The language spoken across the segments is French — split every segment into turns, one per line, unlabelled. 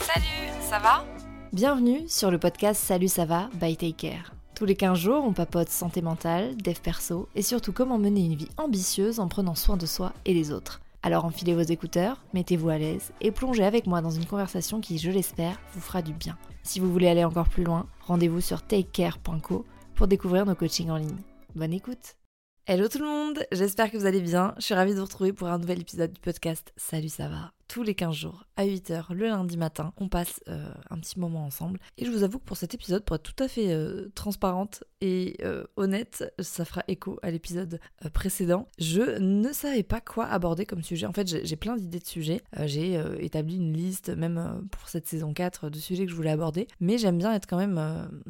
Salut, ça va?
Bienvenue sur le podcast Salut ça va by Take Care. Tous les 15 jours, on papote santé mentale, dev perso et surtout comment mener une vie ambitieuse en prenant soin de soi et des autres. Alors enfilez vos écouteurs, mettez-vous à l'aise et plongez avec moi dans une conversation qui, je l'espère, vous fera du bien. Si vous voulez aller encore plus loin, rendez-vous sur takecare.co pour découvrir nos coachings en ligne. Bonne écoute Hello tout le monde, j'espère que vous allez bien. Je suis ravie de vous retrouver pour un nouvel épisode du podcast Salut ça va? Tous les 15 jours à 8h le lundi matin. On passe euh, un petit moment ensemble. Et je vous avoue que pour cet épisode, pour être tout à fait euh, transparente et euh, honnête, ça fera écho à l'épisode précédent. Je ne savais pas quoi aborder comme sujet. En fait, j'ai plein d'idées de sujets. j'ai établi une liste, même pour cette saison 4, de sujets que je voulais aborder. Mais j'aime bien être quand même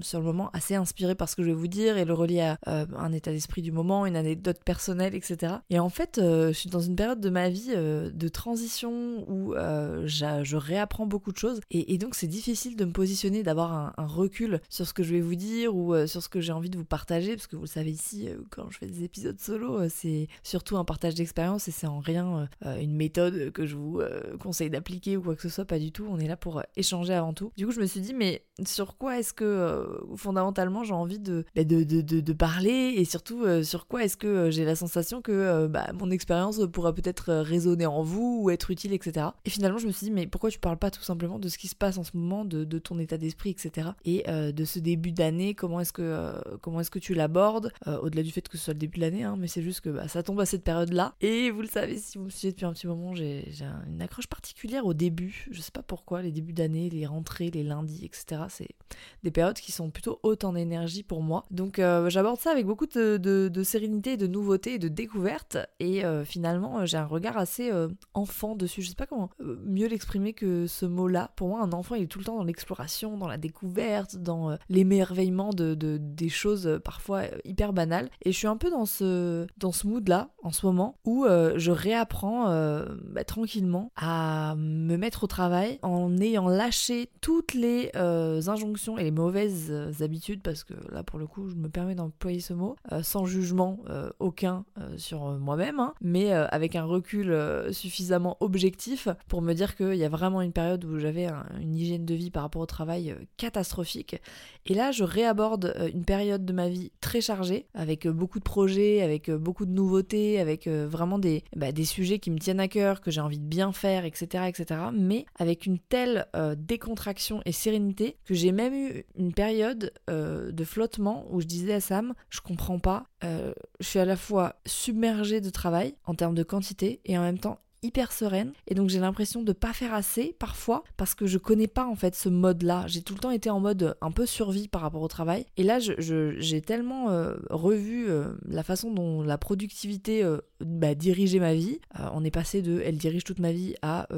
sur le moment assez inspiré par ce que je vais vous dire et le relier à un état d'esprit du moment, une anecdote personnelle, etc. Et en fait, je suis dans une période de ma vie de transition où euh, je réapprends beaucoup de choses et, donc c'est difficile de me positionner, d'avoir un, recul sur ce que je vais vous dire ou euh, sur ce que j'ai envie de vous partager parce que vous le savez ici, euh, quand je fais des épisodes solo, c'est surtout un partage d'expérience et c'est en rien une méthode que je vous conseille d'appliquer ou quoi que ce soit, pas du tout. On est là pour échanger avant tout. Du coup, je me suis dit, mais sur quoi est-ce que fondamentalement j'ai envie de, bah, de, de, de, parler et surtout sur quoi est-ce que j'ai la sensation que bah, mon expérience pourra peut-être résonner en vous ou être utile, etc. Et finalement, je me suis dit, mais pourquoi tu parles pas tout simplement de ce qui se passe en ce moment, de, ton état d'esprit, etc. Et euh, de ce début d'année, comment est-ce que, euh, comment est-ce que tu l'abordes, euh, au-delà du fait que ce soit le début de l'année, hein, mais c'est juste que bah, ça tombe à cette période-là. Et vous le savez, si vous me suivez depuis un petit moment, j'ai une accroche particulière au début. Je sais pas pourquoi, les débuts d'année, les rentrées, les lundis, etc. C'est des périodes qui sont plutôt hautes en énergie pour moi. Donc j'aborde ça avec beaucoup de, de, sérénité, de nouveauté de découverte. Et finalement, j'ai un regard assez enfant dessus. Je sais pas euh, mieux l'exprimer que ce mot-là. Pour moi, un enfant, il est tout le temps dans l'exploration, dans la découverte, dans euh, l'émerveillement de, des choses euh, parfois hyper banales. Et je suis un peu dans ce, dans ce mood-là, en ce moment, où je réapprends bah, tranquillement à me mettre au travail en ayant lâché toutes les injonctions et les mauvaises habitudes, parce que là, pour le coup, je me permets d'employer ce mot, sans jugement aucun sur moi-même, hein, mais avec un recul suffisamment objectif pour me dire qu'il y a vraiment une période où j'avais une hygiène de vie par rapport au travail euh, catastrophique. Et là, je réaborde euh, une période de ma vie très chargée, avec euh, beaucoup de projets, avec beaucoup de nouveautés, avec vraiment des, bah, des sujets qui me tiennent à cœur, que j'ai envie de bien faire, etc., etc. Mais avec une telle décontraction et sérénité que j'ai même eu une période de flottement où je disais à Sam, je comprends pas, je suis à la fois submergée de travail en termes de quantité et en même temps hyper sereine. Et donc j'ai l'impression de pas faire assez parfois parce que je connais pas en fait ce mode là j'ai tout le temps été en mode un peu survie par rapport au travail. Et là j'ai tellement euh, revu euh, la façon dont la productivité euh, bah, dirigeait ma vie. On est passé de elle dirige toute ma vie à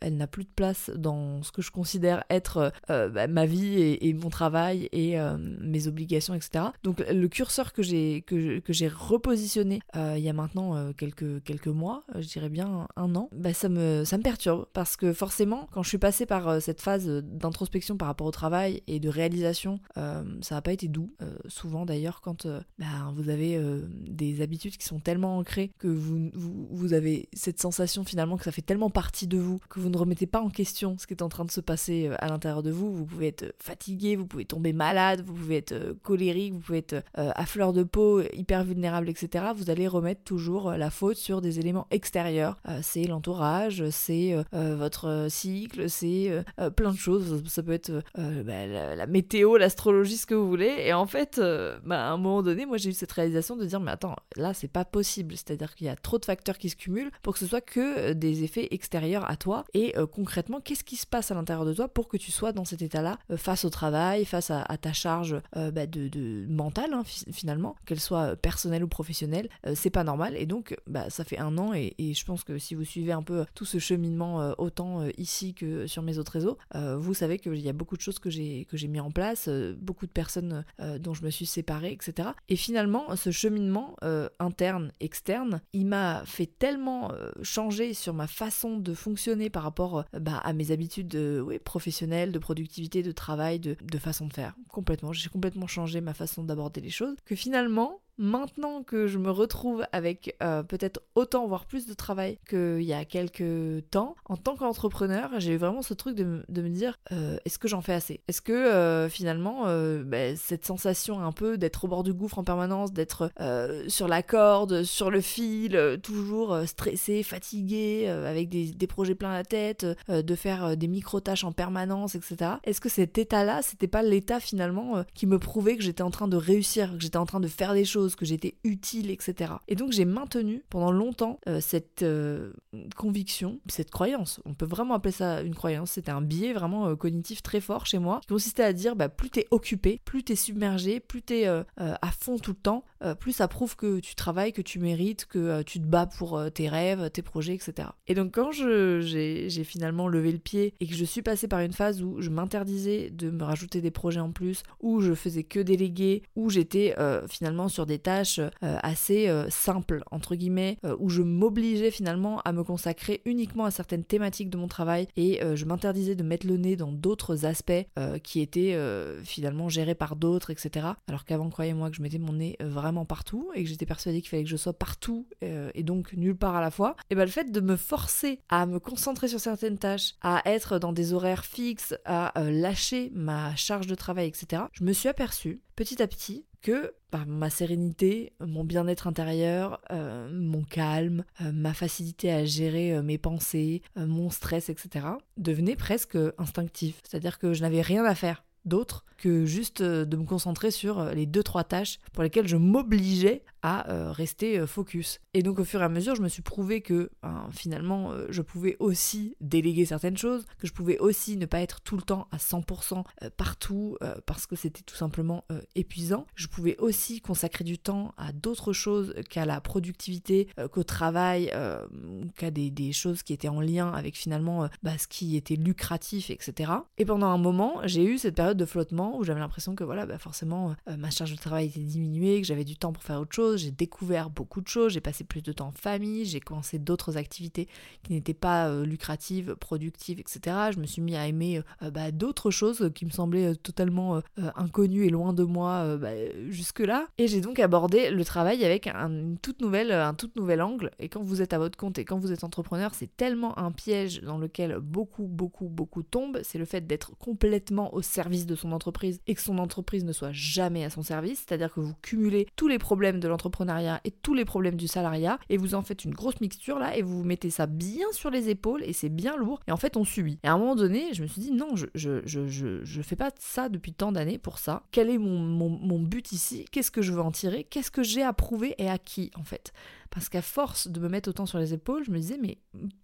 elle n'a plus de place dans ce que je considère être bah, ma vie et, mon travail et mes obligations etc donc le curseur que j'ai que, j'ai repositionné il y a maintenant quelques quelques mois je dirais bien un an, bah ça, me, ça me perturbe parce que forcément, quand je suis passée par euh, cette phase d'introspection par rapport au travail et de réalisation, euh, ça n'a pas été doux. Euh, souvent d'ailleurs, quand bah, vous avez des habitudes qui sont tellement ancrées que vous, vous, avez cette sensation finalement que ça fait tellement partie de vous que vous ne remettez pas en question ce qui est en train de se passer à l'intérieur de vous. Vous pouvez être fatigué, vous pouvez tomber malade, vous pouvez être colérique, vous pouvez être à fleur de peau, hyper vulnérable, etc. Vous allez remettre toujours la faute sur des éléments extérieurs c'est l'entourage, c'est votre cycle, c'est plein de choses. Ça peut être bah, la, météo, l'astrologie, ce que vous voulez. Et en fait, bah, à un moment donné, moi j'ai eu cette réalisation de dire mais attends, là c'est pas possible. C'est-à-dire qu'il y a trop de facteurs qui se cumulent pour que ce soit que des effets extérieurs à toi. Et concrètement, qu'est-ce qui se passe à l'intérieur de toi pour que tu sois dans cet état-là face au travail, face à, ta charge bah, de, mentale hein, finalement, qu'elle soit personnelle ou professionnelle, c'est pas normal. Et donc, bah, ça fait un an et, je pense que si vous suivez un peu tout ce cheminement autant ici que sur mes autres réseaux, vous savez qu'il y a beaucoup de choses que j'ai que j'ai mis en place, beaucoup de personnes dont je me suis séparée, etc. Et finalement, ce cheminement interne, externe, il m'a fait tellement changer sur ma façon de fonctionner par rapport bah, à mes habitudes oui, professionnelles, de productivité, de travail, de, de façon de faire. Complètement. J'ai complètement changé ma façon d'aborder les choses. Que finalement, maintenant que je me retrouve avec euh, peut-être autant, voire plus de travail qu'il y a quelques temps, en tant qu'entrepreneur, j'ai eu vraiment ce truc de, me dire euh, est-ce que j'en fais assez? Est-ce que euh, finalement, bah, cette sensation un peu d'être au bord du gouffre en permanence, d'être sur la corde, sur le fil, toujours stressé, fatigué, avec des, des, projets plein la tête, de faire des micro-tâches en permanence, etc. Est-ce que cet état-là, c'était pas l'état finalement qui me prouvait que j'étais en train de réussir, que j'étais en train de faire des choses? Que j'étais utile, etc. Et donc j'ai maintenu pendant longtemps euh, cette euh, conviction, cette croyance. On peut vraiment appeler ça une croyance. C'était un biais vraiment euh, cognitif très fort chez moi qui consistait à dire bah, plus t'es occupé, plus t'es submergé, plus t'es à fond tout le temps, plus ça prouve que tu travailles, que tu mérites, que tu te bats pour tes rêves, tes projets, etc. Et donc quand j'ai finalement levé le pied et que je suis passée par une phase où je m'interdisais de me rajouter des projets en plus, où je faisais que déléguer, où j'étais finalement sur des tâches euh, assez euh, simples, entre guillemets, euh, où je m'obligeais finalement à me consacrer uniquement à certaines thématiques de mon travail et je m'interdisais de mettre le nez dans d'autres aspects qui étaient finalement gérés par d'autres, etc. Alors qu'avant, croyez-moi que je mettais mon nez vraiment partout et que j'étais persuadée qu'il fallait que je sois partout et donc nulle part à la fois. Et bien le fait de me forcer à me concentrer sur certaines tâches, à être dans des horaires fixes, à lâcher ma charge de travail, etc., je me suis aperçue petit à petit que bah, ma sérénité, mon bien-être intérieur, euh, mon calme, euh, ma facilité à gérer euh, mes pensées, mon stress, etc., devenaient presque instinctifs. C'est-à-dire que je n'avais rien à faire d'autre que juste de me concentrer sur les deux trois tâches pour lesquelles je m'obligeais à euh, rester euh, focus. Et donc au fur et à mesure, je me suis prouvé que ben, finalement, euh, je pouvais aussi déléguer certaines choses, que je pouvais aussi ne pas être tout le temps à 100% partout parce que c'était tout simplement épuisant. Je pouvais aussi consacrer du temps à d'autres choses qu'à la productivité, qu'au travail, qu'à des, choses qui étaient en lien avec finalement bah, ce qui était lucratif, etc. Et pendant un moment, j'ai eu cette période de flottement où j'avais l'impression que voilà, bah, forcément, ma charge de travail était diminuée, que j'avais du temps pour faire autre chose j'ai découvert beaucoup de choses, j'ai passé plus de temps en famille, j'ai commencé d'autres activités qui n'étaient pas euh, lucratives, productives, etc. Je me suis mis à aimer euh, bah, d'autres choses qui me semblaient euh, totalement inconnues et loin de moi bah, jusque-là. Et j'ai donc abordé le travail avec un, toute nouvelle, un tout nouvel angle. Et quand vous êtes à votre compte et quand vous êtes entrepreneur, c'est tellement un piège dans lequel beaucoup, beaucoup, beaucoup tombent. C'est le fait d'être complètement au service de son entreprise et que son entreprise ne soit jamais à son service. C'est-à-dire que vous cumulez tous les problèmes de l'entreprise l'entrepreneuriat et tous les problèmes du salariat et vous en faites une grosse mixture là et vous mettez ça bien sur les épaules et c'est bien lourd et en fait on subit. Et à un moment donné, je me suis dit non, je, je, je, je, fais pas ça depuis tant d'années pour ça. Quel est mon, mon, mon but ici? Qu'est-ce que je veux en tirer? Qu'est-ce que j'ai à prouver et à qui en fait? Parce qu'à force de me mettre autant sur les épaules, je me disais, mais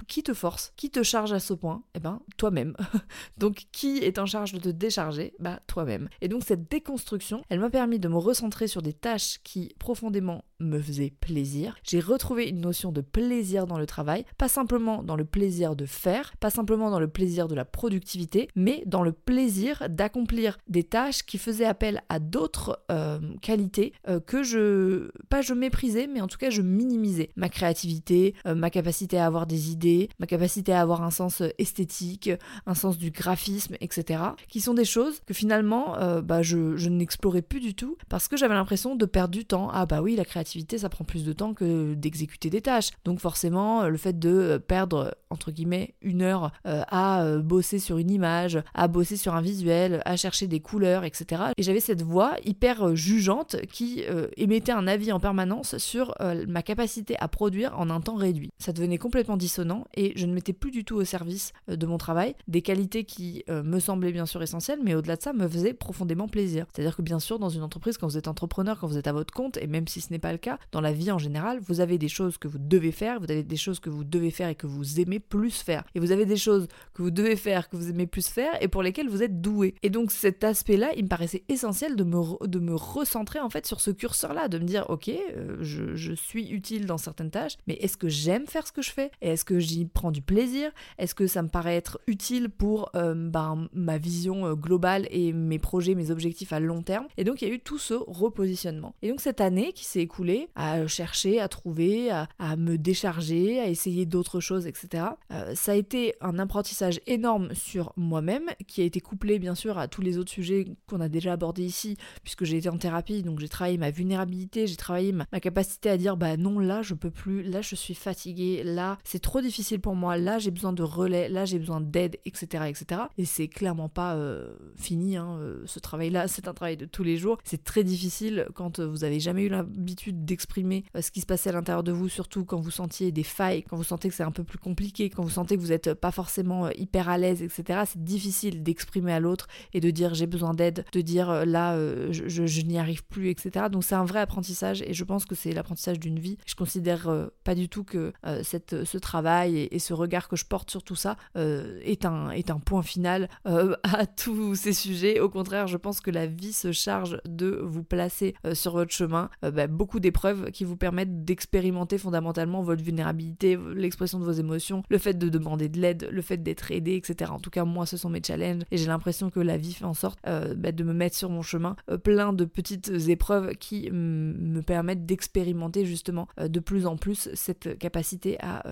qui te force? Qui te charge à ce point? Eh ben, toi-même. donc, qui est en charge de te décharger? Bah, toi-même. Et donc, cette déconstruction, elle m'a permis de me recentrer sur des tâches qui profondément me faisaient plaisir. J'ai retrouvé une notion de plaisir dans le travail, pas simplement dans le plaisir de faire, pas simplement dans le plaisir de la productivité, mais dans le plaisir d'accomplir des tâches qui faisaient appel à d'autres euh, qualités euh, que je, pas je méprisais, mais en tout cas je minimisais ma créativité, euh, ma capacité à avoir des idées, ma capacité à avoir un sens euh, esthétique, un sens du graphisme, etc. Qui sont des choses que finalement euh, bah, je, je n'explorais plus du tout parce que j'avais l'impression de perdre du temps. Ah bah oui, la créativité ça prend plus de temps que d'exécuter des tâches. Donc forcément, le fait de perdre entre guillemets une heure à bosser sur une image, à bosser sur un visuel, à chercher des couleurs, etc. Et j'avais cette voix hyper jugeante qui émettait un avis en permanence sur ma capacité à produire en un temps réduit. Ça devenait complètement dissonant et je ne mettais plus du tout au service euh, de mon travail des qualités qui euh, me semblaient bien sûr essentielles, mais au-delà de ça, me faisaient profondément plaisir. C'est-à-dire que bien sûr, dans une entreprise, quand vous êtes entrepreneur, quand vous êtes à votre compte, et même si ce n'est pas le cas, dans la vie en général, vous avez des choses que vous devez faire, vous avez des choses que vous devez faire et que vous aimez plus faire. Et vous avez des choses que vous devez faire, que vous aimez plus faire et pour lesquelles vous êtes doué. Et donc cet aspect-là, il me paraissait essentiel de me, de me recentrer en fait sur ce curseur-là, de me dire, ok, euh, je, je suis utile dans certaines tâches, mais est-ce que j'aime faire ce que je fais? Est-ce que j'y prends du plaisir? Est-ce que ça me paraît être utile pour euh, ben, ma vision euh, globale et mes projets, mes objectifs à long terme? Et donc il y a eu tout ce repositionnement. Et donc cette année qui s'est écoulée à chercher, à trouver, à, me décharger, à essayer d'autres choses, etc. Euh, ça a été un apprentissage énorme sur moi-même qui a été couplé bien sûr à tous les autres sujets qu'on a déjà abordés ici puisque j'ai été en thérapie, donc j'ai travaillé ma vulnérabilité, j'ai travaillé ma, ma capacité à dire bah non là je peux plus, là je suis fatiguée, là c'est trop difficile pour moi, là j'ai besoin de relais, là j'ai besoin d'aide, etc. etc. Et c'est clairement pas euh, fini, hein, euh, ce travail-là, c'est un travail de tous les jours. C'est très difficile quand euh, vous avez jamais eu l'habitude d'exprimer ce qui se passait à l'intérieur de vous, surtout quand vous sentiez des failles, quand vous sentez que c'est un peu plus compliqué, quand vous sentez que vous n'êtes pas forcément hyper à l'aise, etc. C'est difficile d'exprimer à l'autre et de dire j'ai besoin d'aide, de dire là je, n'y arrive plus, etc. Donc c'est un vrai apprentissage et je pense que c'est l'apprentissage d'une vie. Considère pas du tout que cette, ce travail et, ce regard que je porte sur tout ça euh, est, un, est un point final euh, à tous ces sujets. Au contraire, je pense que la vie se charge de vous placer euh, sur votre chemin bah, beaucoup d'épreuves qui vous permettent d'expérimenter fondamentalement votre vulnérabilité, l'expression de vos émotions, le fait de demander de l'aide, le fait d'être aidé, etc. En tout cas, moi, ce sont mes challenges et j'ai l'impression que la vie fait en sorte bah, de me mettre sur mon chemin plein de petites épreuves qui me permettent d'expérimenter justement de plus en plus cette capacité à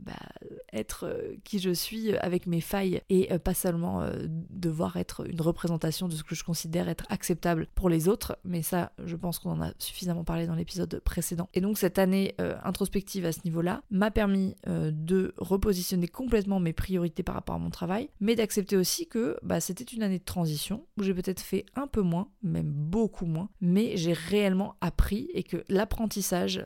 bah, être euh, qui je suis avec mes failles et euh, pas seulement euh, devoir être une représentation de ce que je considère être acceptable pour les autres, mais ça je pense qu'on en a suffisamment parlé dans l'épisode précédent. Et donc cette année introspective à ce niveau-là m'a permis de repositionner complètement mes priorités par rapport à mon travail, mais d'accepter aussi que bah, c'était une année de transition où j'ai peut-être fait un peu moins, même beaucoup moins, mais j'ai réellement appris et que l'apprentissage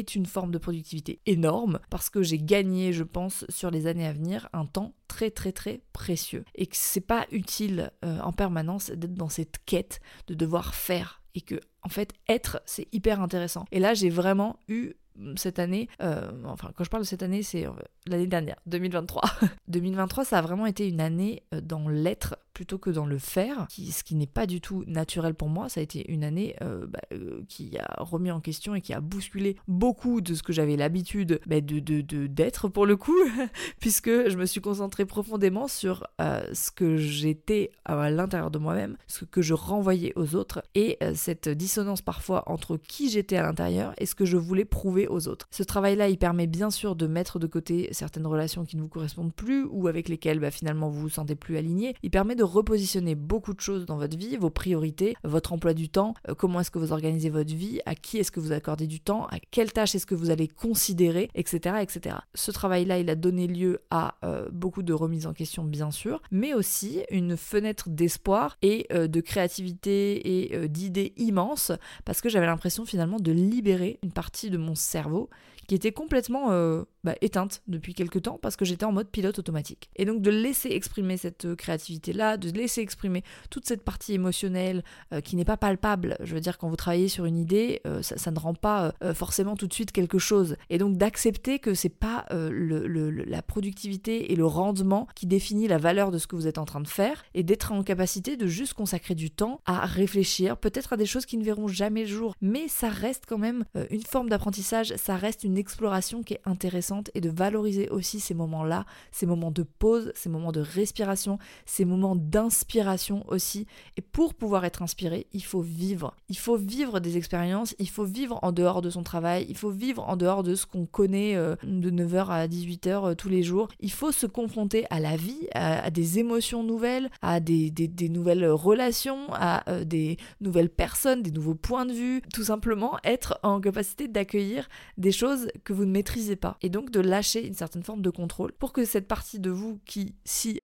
une forme de productivité énorme parce que j'ai gagné, je pense, sur les années à venir, un temps très très très précieux. Et que c'est pas utile euh, en permanence d'être dans cette quête de devoir faire. Et que, en fait, être, c'est hyper intéressant. Et là, j'ai vraiment eu mm, cette année, euh, enfin quand je parle de cette année, c'est euh, l'année dernière, 2023. 2023, ça a vraiment été une année dans l'être plutôt que dans le faire, ce qui n'est pas du tout naturel pour moi. Ça a été une année euh, bah, euh, qui a remis en question et qui a bousculé beaucoup de ce que j'avais l'habitude bah, de, d'être pour le coup, puisque je me suis concentrée profondément sur euh, ce que j'étais à l'intérieur de moi-même, ce que je renvoyais aux autres, et cette dissonance parfois entre qui j'étais à l'intérieur et ce que je voulais prouver aux autres. Ce travail-là, il permet bien sûr de mettre de côté certaines relations qui ne vous correspondent plus ou avec lesquelles bah, finalement vous vous sentez plus aligné. Il permet repositionner beaucoup de choses dans votre vie, vos priorités, votre emploi du temps, euh, comment est-ce que vous organisez votre vie, à qui est-ce que vous accordez du temps, à quelle tâche est-ce que vous allez considérer, etc. etc. Ce travail-là, il a donné lieu à euh, beaucoup de remises en question, bien sûr, mais aussi une fenêtre d'espoir et euh, de créativité et d'idées immenses, parce que j'avais l'impression finalement de libérer une partie de mon cerveau qui était complètement euh, bah, éteinte depuis quelques temps parce que j'étais en mode pilote automatique. Et donc de laisser exprimer cette euh, créativité-là, de laisser exprimer toute cette partie émotionnelle euh, qui n'est pas palpable. Je veux dire, quand vous travaillez sur une idée, ça, ne rend pas forcément tout de suite quelque chose. Et donc d'accepter que c'est pas la productivité et le rendement qui définit la valeur de ce que vous êtes en train de faire et d'être en capacité de juste consacrer du temps à réfléchir, peut-être à des choses qui ne verront jamais le jour, mais ça reste quand même une forme d'apprentissage, ça reste une exploration qui est intéressante et de valoriser aussi ces moments-là, ces moments de pause, ces moments de respiration, ces moments d'inspiration aussi. Et pour pouvoir être inspiré, il faut vivre. Il faut vivre des expériences, il faut vivre en dehors de son travail, il faut vivre en dehors de ce qu'on connaît euh, de 9h à 18h euh, tous les jours. Il faut se confronter à la vie, à, des émotions nouvelles, à des, des, nouvelles relations, à euh, des nouvelles personnes, des nouveaux points de vue. Tout simplement être en capacité d'accueillir des choses que vous ne maîtrisez pas et donc de lâcher une certaine forme de contrôle pour que cette partie de vous qui, si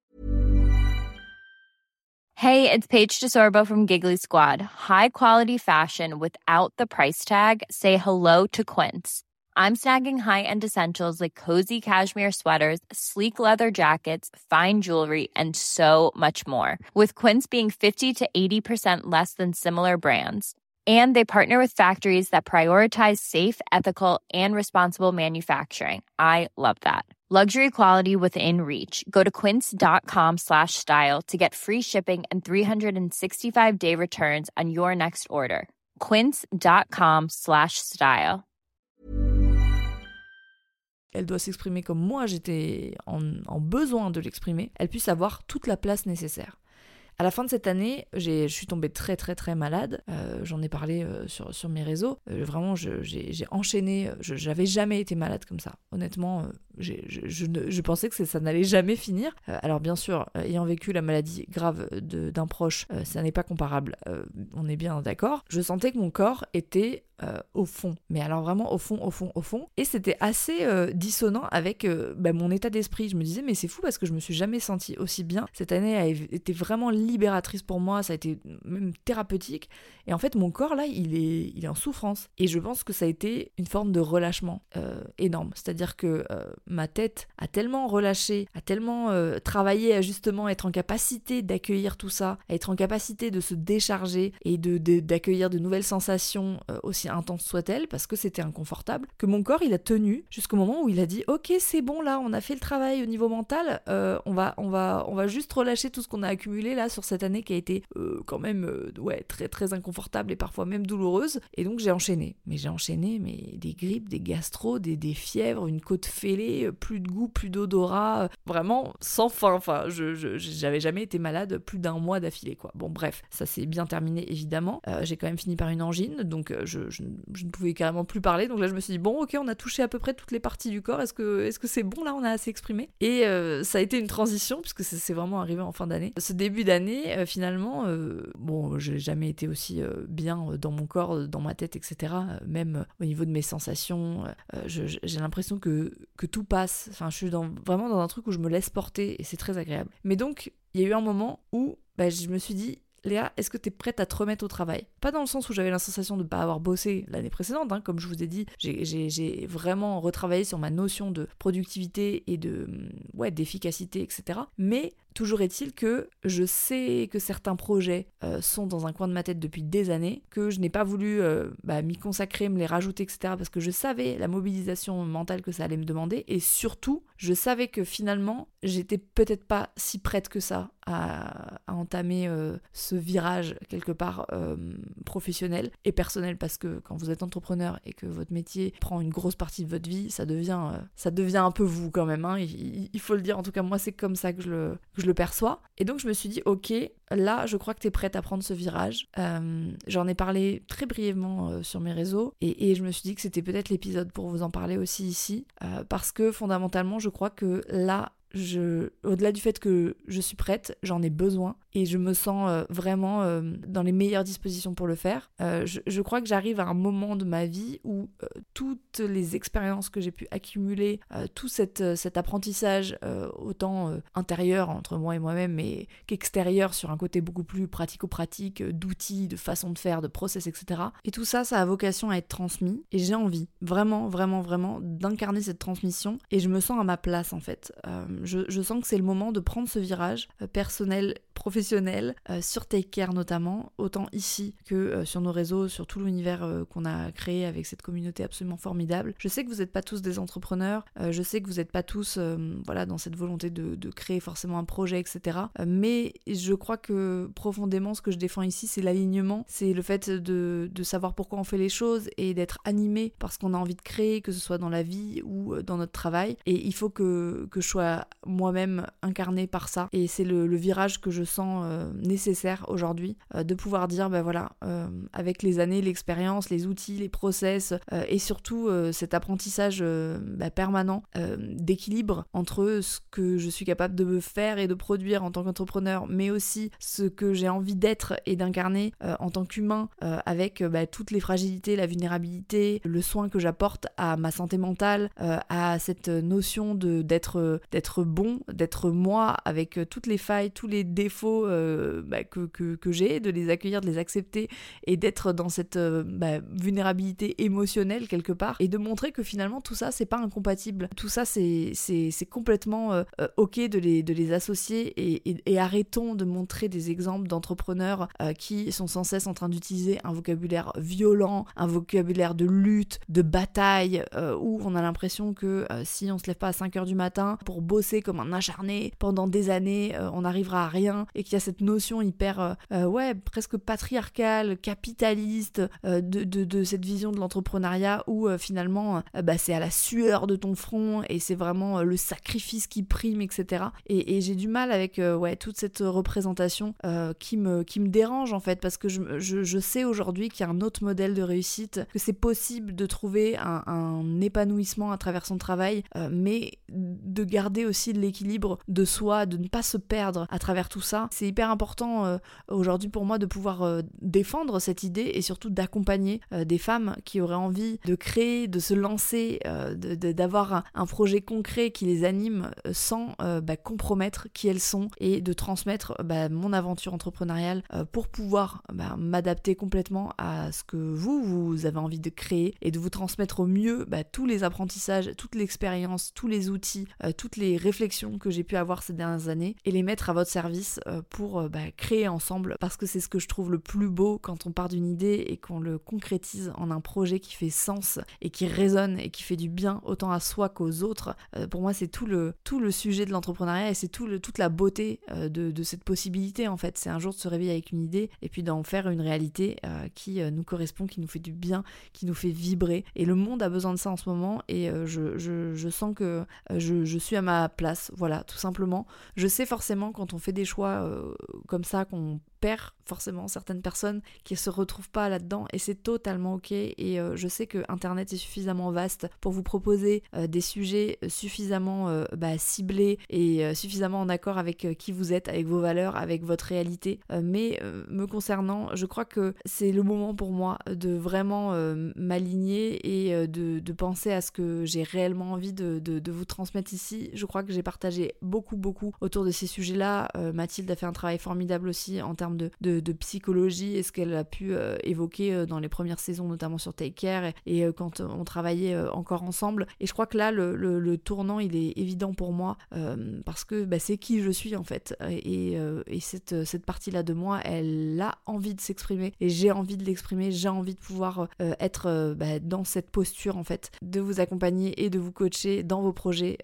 Hey, it's Paige DeSorbo from Giggly Squad. High quality fashion without the price tag. Say hello to Quince. I'm snagging high-end essentials like cozy cashmere sweaters, sleek leather jackets, fine jewelry, and so much more. With Quince being 50 to 80% less than similar brands. And they partner with factories that prioritize safe, ethical, and responsible manufacturing. I love that. Luxury quality within reach. Go to quince.com slash style to get free shipping and 365 day returns on your next order. Quince.com slash style.
Elle doit s'exprimer comme moi j'étais en, en besoin de l'exprimer. Elle puisse avoir toute la place nécessaire. À la fin de cette année, je suis tombée très très très malade. Euh, J'en ai parlé euh, sur, mes réseaux. Euh, vraiment, j'ai enchaîné. J'avais jamais été malade comme ça. Honnêtement, je, je, je, pensais que ça n'allait jamais finir. Alors bien sûr, ayant vécu la maladie grave d'un proche, ça n'est pas comparable. on est bien d'accord. Je sentais que mon corps était au fond. Mais alors vraiment au fond, au fond, au fond. Et c'était assez dissonant avec bah, mon état d'esprit. Je me disais, mais c'est fou parce que je me suis jamais sentie aussi bien. Cette année a été vraiment libératrice pour moi, ça a été même thérapeutique. Et en fait, mon corps, là, il est, il est en souffrance. Et je pense que ça a été une forme de relâchement euh, énorme. C'est-à-dire que euh, ma tête a tellement relâché, a tellement euh, travaillé à justement être en capacité d'accueillir tout ça, à être en capacité de se décharger et de, d'accueillir de, nouvelles sensations, aussi intenses soient-elles, parce que c'était inconfortable, que mon corps, il a tenu jusqu'au moment où il a dit, ok, c'est bon, là, on a fait le travail au niveau mental, on, va, on, va, on va juste relâcher tout ce qu'on a accumulé là sur cette année qui a été euh, quand même euh, ouais, très très inconfortable et parfois même douloureuse. Et donc j'ai enchaîné. Mais j'ai enchaîné mais des grippes, des gastro, des, des fièvres, une côte fêlée, euh, plus de goût, plus d'odorat, vraiment sans fin. Enfin, je, j'avais jamais été malade plus d'un mois d'affilée quoi. Bon bref, ça s'est bien terminé évidemment. j'ai quand même fini par une angine, donc je, ne pouvais carrément plus parler. Donc là je me suis dit bon ok on a touché à peu près toutes les parties du corps. Est-ce que c'est bon là on a assez exprimé? Et ça a été une transition puisque c'est vraiment arrivé en fin d'année. Ce début d'année euh, finalement, euh, bon, j'ai jamais été aussi euh, bien dans mon corps, dans ma tête, etc. Même au niveau de mes sensations, j'ai l'impression que, que tout passe. Enfin, je suis vraiment dans un truc où je me laisse porter et c'est très agréable. Mais donc, il y a eu un moment où bah, je me suis dit, Léa, est-ce que tu es prête à te remettre au travail? Pas dans le sens où j'avais la sensation de ne pas avoir bossé l'année précédente, hein, comme je vous ai dit, j'ai vraiment retravaillé sur ma notion de productivité et de ouais, d'efficacité, etc. Mais Toujours est-il que je sais que certains projets euh, sont dans un coin de ma tête depuis des années, que je n'ai pas voulu euh, bah, m'y consacrer, me les rajouter, etc. parce que je savais la mobilisation mentale que ça allait me demander et surtout, je savais que finalement, j'étais peut-être pas si prête que ça à, entamer euh, ce virage quelque part professionnel et personnel parce que quand vous êtes entrepreneur et que votre métier prend une grosse partie de votre vie, ça devient, un peu vous quand même. Hein. Il, faut le dire, en tout cas moi c'est comme ça que je le je le perçois. Et donc je me suis dit, ok, là je crois que tu es prête à prendre ce virage. Euh, j'en ai parlé très brièvement euh, sur mes réseaux et, je me suis dit que c'était peut-être l'épisode pour vous en parler aussi ici. Euh, parce que fondamentalement, je crois que là, au-delà du fait que je suis prête, j'en ai besoin et je me sens euh, vraiment euh, dans les meilleures dispositions pour le faire. Euh, je, crois que j'arrive à un moment de ma vie où toutes les expériences que j'ai pu accumuler, tout cet apprentissage, autant intérieur entre moi et moi-même, mais qu'extérieur sur un côté beaucoup plus pratico-pratique, d'outils, de façon de faire, de process, etc. Et tout ça, ça a vocation à être transmis et j'ai envie, vraiment, vraiment, vraiment, d'incarner cette transmission et je me sens à ma place en fait. Je, sens que c'est le moment de prendre ce virage personnel professionnels euh, sur Take Care notamment, autant ici que euh, sur nos réseaux, sur tout l'univers euh, qu'on a créé avec cette communauté absolument formidable. Je sais que vous n'êtes pas tous des entrepreneurs, je sais que vous n'êtes pas tous voilà, dans cette volonté de, créer forcément un projet, etc. mais je crois que profondément, ce que je défends ici, c'est l'alignement, c'est le fait de, savoir pourquoi on fait les choses et d'être animé par ce qu'on a envie de créer, que ce soit dans la vie ou dans notre travail. Et il faut que, que je sois moi-même incarné par ça. Et c'est le virage que je sens euh, nécessaire aujourd'hui euh, de pouvoir dire, ben voilà, euh, avec les années, l'expérience, les outils, les process et surtout cet apprentissage bah, permanent d'équilibre entre ce que je suis capable de faire et de produire en tant qu'entrepreneur, mais aussi ce que j'ai envie d'être et d'incarner en tant qu'humain avec bah, toutes les fragilités, la vulnérabilité, le soin que j'apporte à ma santé mentale, à cette notion d'être d'être bon, d'être moi avec toutes les failles, tous les défauts défauts bah, que, que, j'ai, de les accueillir, de les accepter et d'être dans cette bah, vulnérabilité émotionnelle quelque part et de montrer que finalement tout ça c'est pas incompatible. Tout ça c'est complètement ok de les, de les associer et, et, arrêtons de montrer des exemples d'entrepreneurs qui sont sans cesse en train d'utiliser un vocabulaire violent, un vocabulaire de lutte, de bataille, où on a l'impression que si on se lève pas à 5h du matin pour bosser comme un acharné pendant des années, euh, on n'arrivera à rien et qu'il y a cette notion hyper, euh, euh, ouais, presque patriarcale, capitaliste de, de, cette vision de l'entrepreneuriat où finalement bah, c'est à la sueur de ton front et c'est vraiment le sacrifice qui prime, etc. Et, j'ai du mal avec ouais, toute cette représentation qui, me, qui me dérange en fait parce que je, je, je sais aujourd'hui qu'il y a un autre modèle de réussite, que c'est possible de trouver un, un, épanouissement à travers son travail, mais de garder aussi l'équilibre de soi, de ne pas se perdre à travers tout ça. C'est hyper important euh, aujourd'hui pour moi de pouvoir euh, défendre cette idée et surtout d'accompagner euh, des femmes qui auraient envie de créer, de se lancer, d'avoir un, projet concret qui les anime sans bah, compromettre qui elles sont et de transmettre bah, mon aventure entrepreneuriale pour pouvoir bah, m'adapter complètement à ce que vous, vous avez envie de créer et de vous transmettre au mieux tous les apprentissages, toute l'expérience, tous les outils, toutes les réflexions que j'ai pu avoir ces dernières années et les mettre à votre service pour euh, bah, créer ensemble parce que c'est ce que je trouve le plus beau quand on part d'une idée et qu'on le concrétise en un projet qui fait sens et qui résonne et qui fait du bien autant à soi qu'aux autres. Euh, pour moi, c'est tout le, tout le sujet de l'entrepreneuriat et c'est tout toute la beauté de, de, cette possibilité en fait. C'est un jour de se réveiller avec une idée et puis d'en faire une réalité qui nous correspond, qui nous fait du bien, qui nous fait vibrer. Et le monde a besoin de ça en ce moment et je, je, je, sens que je, suis à ma place, voilà, tout simplement. Je sais forcément quand on fait des choix euh, comme ça qu'on perd forcément certaines personnes qui se retrouvent pas là-dedans et c'est totalement ok et euh, je sais que internet est suffisamment vaste pour vous proposer euh, des sujets suffisamment euh, bah, ciblés et suffisamment en accord avec qui vous êtes, avec vos valeurs, avec votre réalité. mais me concernant, je crois que c'est le moment pour moi de vraiment m'aligner et de, penser à ce que j'ai réellement envie de, de, vous transmettre ici. Je crois que j'ai partagé beaucoup beaucoup autour de ces sujets-là. Mathilde a fait un travail formidable aussi en termes de, psychologie et ce qu'elle a pu euh, évoquer euh, dans les premières saisons, notamment sur Take Care et, euh, quand on travaillait encore ensemble. Et je crois que là, le, tournant, il est évident pour moi parce que bah, c'est qui je suis en fait. Et, cette, cette partie-là de moi, elle a envie de s'exprimer et j'ai envie de l'exprimer, j'ai envie de pouvoir être bah, dans cette posture en fait, de vous accompagner et de vous coacher dans vos projets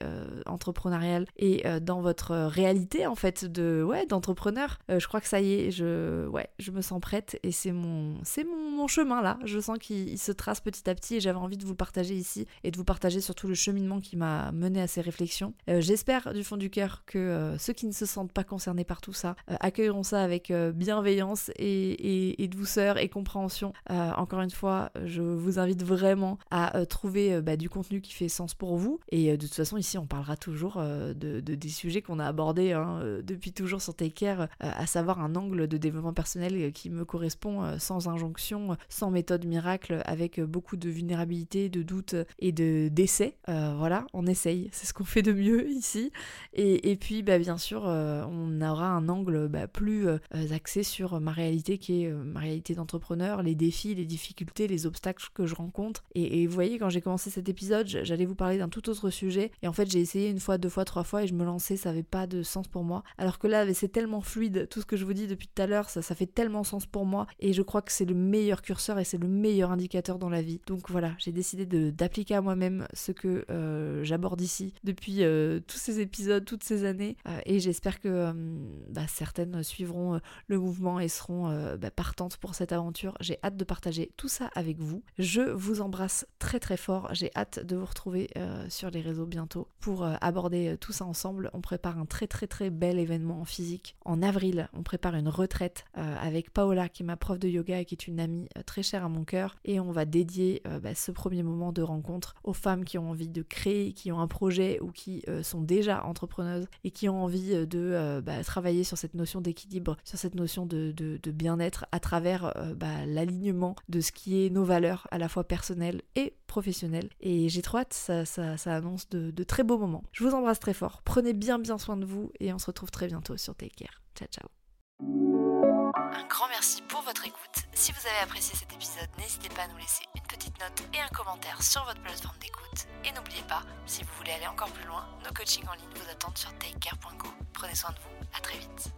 entrepreneuriales et dans votre réalité en fait de ouais d'entrepreneur. je crois que ça y est, je, ouais, je me sens prête et c'est mon, c'est mon, chemin là. Je sens qu'il se trace petit à petit et j'avais envie de vous le partager ici et de vous partager surtout le cheminement qui m'a mené à ces réflexions. Euh, j'espère du fond du cœur que euh, ceux qui ne se sentent pas concernés par tout ça euh, accueilleront ça avec bienveillance et, douceur et compréhension. encore une fois, je vous invite vraiment à trouver bah, du contenu qui fait sens pour vous et de toute façon ici on parlera toujours de, des sujets qu'on a abordés hein, depuis toujours sur Take Care, à savoir un angle de développement personnel euh, qui me correspond euh, sans injonction, euh, sans méthode miracle, avec beaucoup de vulnérabilité, de doute et de d'essai. voilà, on essaye, c'est ce qu'on fait de mieux ici. Et, puis, bah, bien sûr, on aura un angle bah, plus axé sur ma réalité qui est ma réalité d'entrepreneur, les défis, les difficultés, les obstacles que je rencontre. Et, et vous voyez, quand j'ai commencé cet épisode, j'allais vous parler d'un tout autre sujet. Et en fait, j'ai essayé une fois, deux fois, trois fois et je me lançais, ça n'avait pas de sens pour moi. Alors que là, c'est tellement fluide, tout ce que je vous dis depuis tout à l'heure, ça, ça fait tellement sens pour moi et je crois que c'est le meilleur curseur et c'est le meilleur indicateur dans la vie. Donc voilà, j'ai décidé d'appliquer à moi-même ce que euh, j'aborde ici depuis euh, tous ces épisodes, toutes ces années euh, et j'espère que bah, certaines suivront le mouvement et seront bah, partantes pour cette aventure. J'ai hâte de partager tout ça avec vous. Je vous embrasse très très fort. J'ai hâte de vous retrouver sur les réseaux bientôt pour aborder tout ça ensemble. On prépare un très très très bel événement en physique. En avril, on prépare une euh, avec Paola qui est ma prof de yoga et qui est une amie euh, très chère à mon cœur et on va dédier euh, bah, ce premier moment de rencontre aux femmes qui ont envie de créer, qui ont un projet ou qui sont déjà entrepreneuses et qui ont envie de bah, travailler sur cette notion d'équilibre, sur cette notion de, bien-être à travers bah, l'alignement de ce qui est nos valeurs à la fois personnelles et professionnelles. Et j'ai trop hâte, ça, ça, annonce de, de très beaux moments. Je vous embrasse très fort, prenez bien bien soin de vous et on se retrouve très bientôt sur Take Care. Ciao ciao Grand merci pour votre écoute. Si vous avez apprécié cet épisode, n'hésitez pas à nous laisser une petite note et un commentaire sur votre plateforme d'écoute. Et n'oubliez pas, si vous voulez aller encore plus loin, nos coachings en ligne vous attendent sur takecare.co. Prenez soin de vous, à très vite.